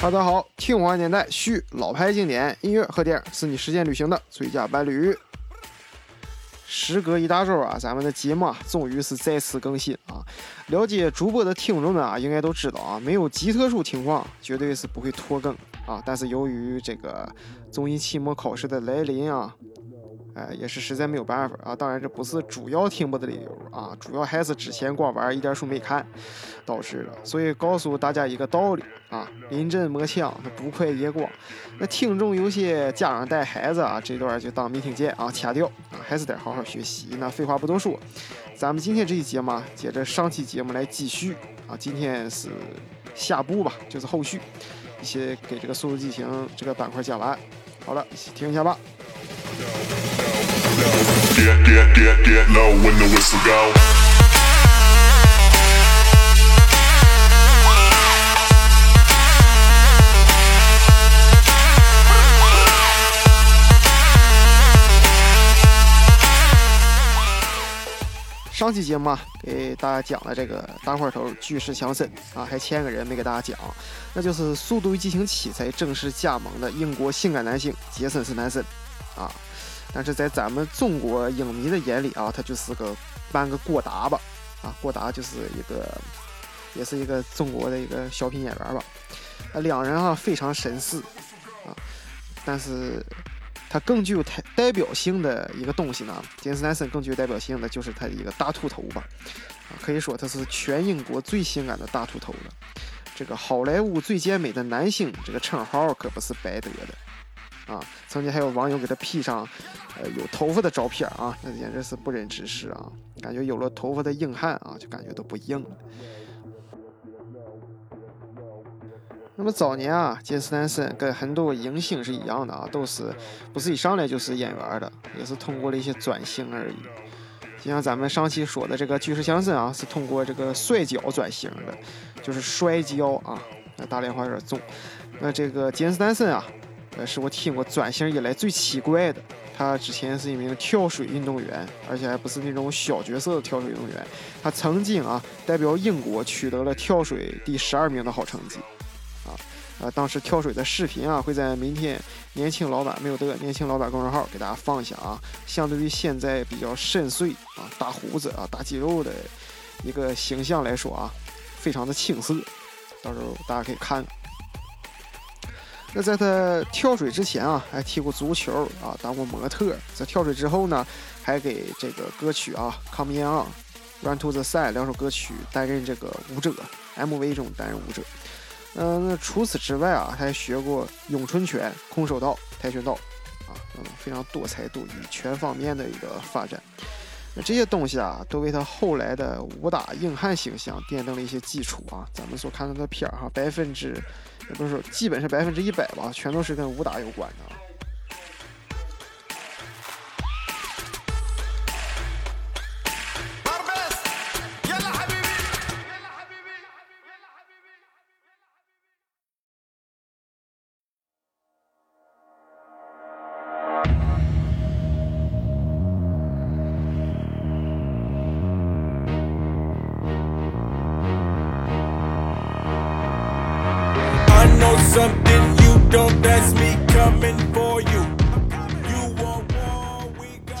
大家好，听华年代续老牌经典音乐和电影是你时间旅行的最佳伴侣。时隔一大周啊，咱们的节目啊终于是再次更新啊！了解主播的听众们啊，应该都知道啊，没有极特殊情况，绝对是不会拖更啊。但是由于这个综艺期末考试的来临啊。哎，也是实在没有办法啊！当然，这不是主要停播的理由啊，主要还是之前光玩一点书没看导致的。所以告诉大家一个道理啊：临阵磨枪，那不快也光。那听众有些家长带孩子啊，这段就当没听见啊，掐掉啊，还是得好好学习。那废话不多说，咱们今天这一节嘛，接着上期节目来继续啊。今天是下部吧，就是后续，一些给这个《速度激情》这个板块讲完。好了，听一下吧。上期节目啊，给大家讲了这个大块头巨石强森啊，还欠个人没给大家讲，那就是《速度与激情七》才正式加盟的英国性感男星杰森斯坦森啊。但是在咱们中国影迷的眼里啊，他就是个半个郭达吧，啊，郭达就是一个，也是一个中国的一个小品演员吧，啊，两人啊非常神似，啊，但是他更具有代代表性的一个东西呢，杰森·斯坦森更具有代表性的就是他的一个大秃头吧，啊，可以说他是全英国最性感的大秃头了，这个好莱坞最健美的男星这个称号可不是白得的。啊，曾经还有网友给他 P 上，呃，有头发的照片啊，那简直是不忍直视啊！感觉有了头发的硬汉啊，就感觉都不硬了。那么早年啊，杰斯坦森跟很多影星是一样的啊，都是不是一上来就是演员的，也是通过了一些转型而已。就像咱们上期说的这个巨石强森啊，是通过这个摔跤转型的，就是摔跤啊，那大连话有点重。那这个杰斯坦森啊。是我听过转型以来最奇怪的。他之前是一名跳水运动员，而且还不是那种小角色的跳水运动员。他曾经啊，代表英国取得了跳水第十二名的好成绩。啊，呃，当时跳水的视频啊，会在明天年轻老板没有的年轻老板公众号给大家放一下啊。相对于现在比较深邃啊、大胡子啊、大肌肉的一个形象来说啊，非常的青涩。到时候大家可以看。那在他跳水之前啊，还踢过足球啊，当过模特。在跳水之后呢，还给这个歌曲啊《Come On》《Run to the Sun》两首歌曲担任这个舞者，MV 中担任舞者。嗯，那除此之外啊，他还学过咏春拳、空手道、跆拳道啊，嗯，非常多才多艺，全方面的一个发展。那这些东西啊，都为他后来的武打硬汉形象奠定了一些基础啊。咱们所看到的片儿哈，百分之。都是，基本是百分之一百吧，全都是跟武打有关的。杰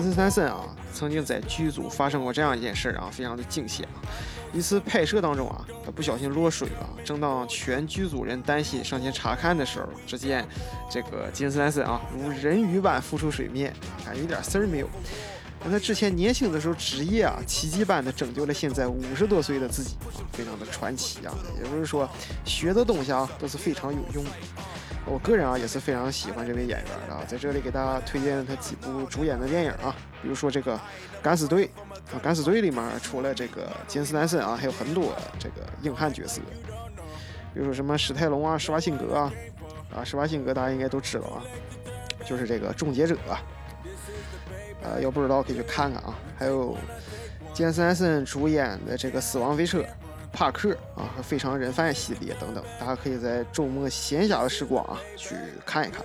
森·斯坦森啊，曾经在剧组发生过这样一件事啊，非常的惊险啊！一次拍摄当中啊，他不小心落水了。正当全剧组人担心上前查看的时候，只见这个杰森·斯坦森啊，如人鱼般浮出水面，感觉一点事儿没有。他之前年轻的时候职业啊，奇迹般的拯救了现在五十多岁的自己啊，非常的传奇啊！也就是说，学的东西啊，都是非常有用的。我个人啊也是非常喜欢这位演员的，在这里给大家推荐他几部主演的电影啊，比如说这个《敢死队》啊，《敢死队》里面除了这个金斯南森啊，还有很多这个硬汉角色，比如说什么史泰龙啊、施瓦辛格啊，啊，施瓦辛格大家应该都知道啊，就是这个终结者，呃，要不知道可以去看看啊，还有金斯坦森主演的这个《死亡飞车》。帕克啊，和非常人贩系列等等，大家可以在周末闲暇的时光啊去看一看。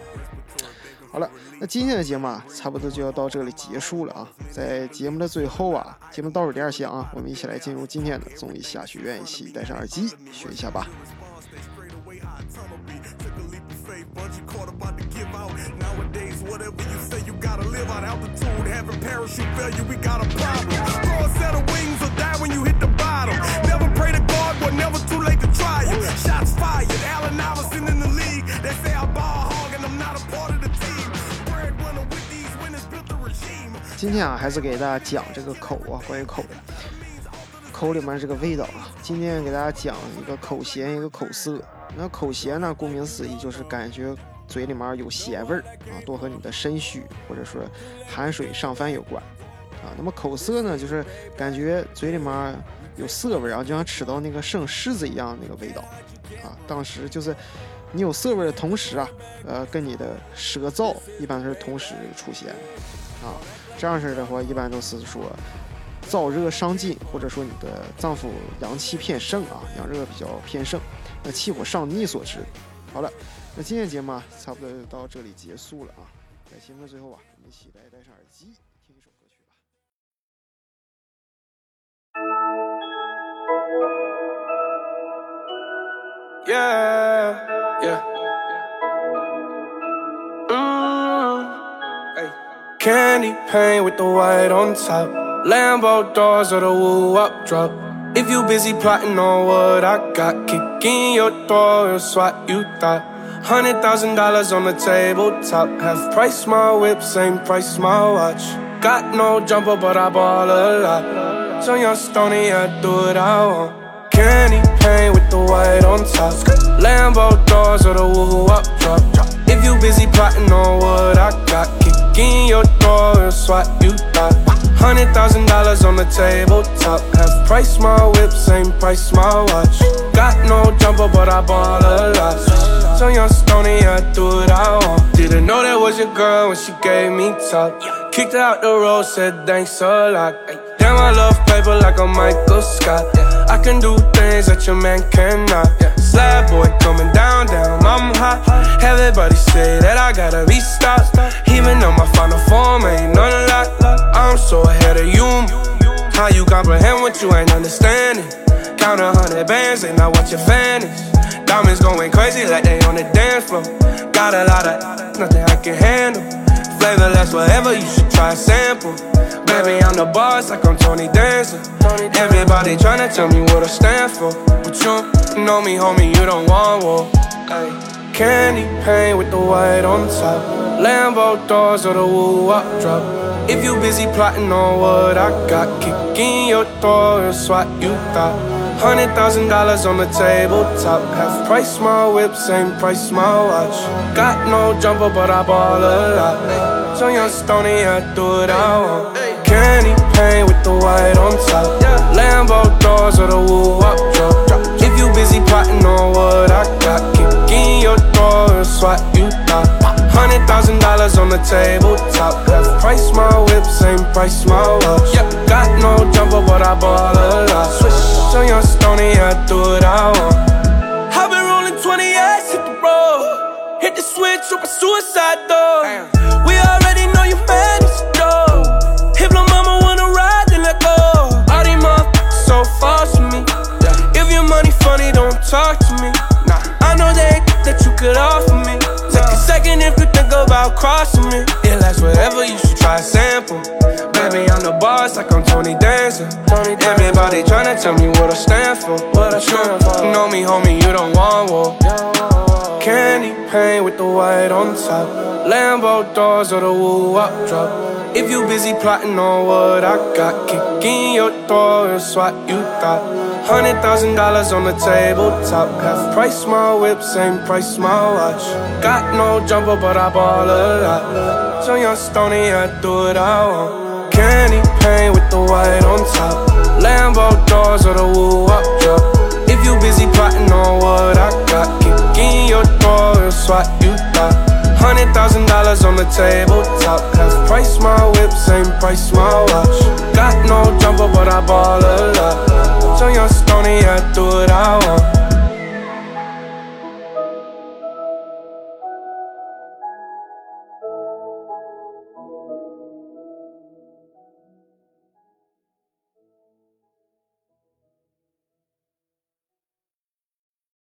好了，那今天的节目啊，差不多就要到这里结束了啊。在节目的最后啊，节目倒数第二响啊，我们一起来进入今天的综艺下学院，一起戴上耳机学一下吧。今天啊，还是给大家讲这个口啊，关于口的 口里面这个味道啊。今天给大家讲一个口咸，一个口涩。那口咸呢，顾名思义就是感觉嘴里面有咸味儿啊，多和你的肾虚或者说寒水上翻有关啊。那么口涩呢，就是感觉嘴里面有涩味儿啊，就像吃到那个生柿子一样那个味道啊。当时就是你有涩味的同时啊，呃，跟你的舌燥一般是同时出现啊。这样式的话，一般都是说燥热伤津，或者说你的脏腑阳气偏盛啊，阳热比较偏盛，那气火上逆所致。好了，那今天节目啊，差不多就到这里结束了啊。在节目的最后啊，我们一起来戴上耳机，听一首歌曲吧。Yeah, yeah. Candy paint with the white on top. Lambo doors or the woo up drop. If you busy plotting on what I got, kick in your door and swat you thought. Hundred thousand dollars on the tabletop. Half price my whip, same price my watch. Got no jumper, but I ball a lot. So young stony, I do what I want. Candy paint with the white on top. Lambo doors or the woo up drop. If you busy plotting on what I got, kick in your door and swat you. Hundred thousand dollars on the tabletop. Half price my whip, same price my watch. Got no jumper, but I ball a lot. So young stony, I do what I want. Didn't know that was your girl when she gave me top. Kicked her out the road, said thanks a lot. Damn, I love paper like a Michael Scott. I can do things that your man cannot. Slab boy coming down, down, I'm hot. Everybody say that I gotta be stopped. How you comprehend what you ain't understanding? Count a hundred bands, and I what you vanish. Diamonds going crazy like they on the dance floor. Got a lot of nothing I can handle. Flavorless, whatever, you should try a sample. Baby, I'm the boss like I'm Tony Dancer. Everybody tryna tell me what I stand for. But you know me, homie, you don't want war. Candy paint with the white on top. Lambo doors or the woo drop. If you busy plotting on what I got, kick in your door and swat you thought. Hundred thousand dollars on the tabletop. Half price my whip, same price my watch. Got no jumper, but I ball a lot. So young stony, I do it I want. Candy paint with the white on top. Lambo doors or the woo up drop. If you busy plotting on what I got, kick in your door and swat you thought. Hundred thousand dollars on the tabletop. Price my whip, same price my watch. Yep, got no jumper, but I ball a lot. Switch, so young stony, I do what I want. I've been rolling 20 ass, hit the road. Hit the switch, a suicide door. We already know you fan is dope. If my mama wanna ride, then let go. All these motherfuckers so far from me. If your money funny, don't talk to me. Nah, I know they that you could offer me second if you think about crossing me. It lasts forever, you should try a sample. Baby, I'm the boss like I'm Tony Dancer. Tony Everybody tryna tell me what I stand for. What I stand for. You know me, homie, you don't want war. Candy paint with the white on top. Lambo doors or the woo up drop. If you busy plotting on what I got, kick in your door and swat you thought. Hundred thousand dollars on the tabletop. Half price my whip, same price my watch. Got no jumper, but I ball a lot. So young stony, I do what I want. Candy paint with the white on top. Lambo doors or the woo up drop. If you busy plotting on what I got, kick in your door and swat you thought. Hundred thousand dollars on the tabletop. Half price my whip, same price my watch. Got no jumper, but I ball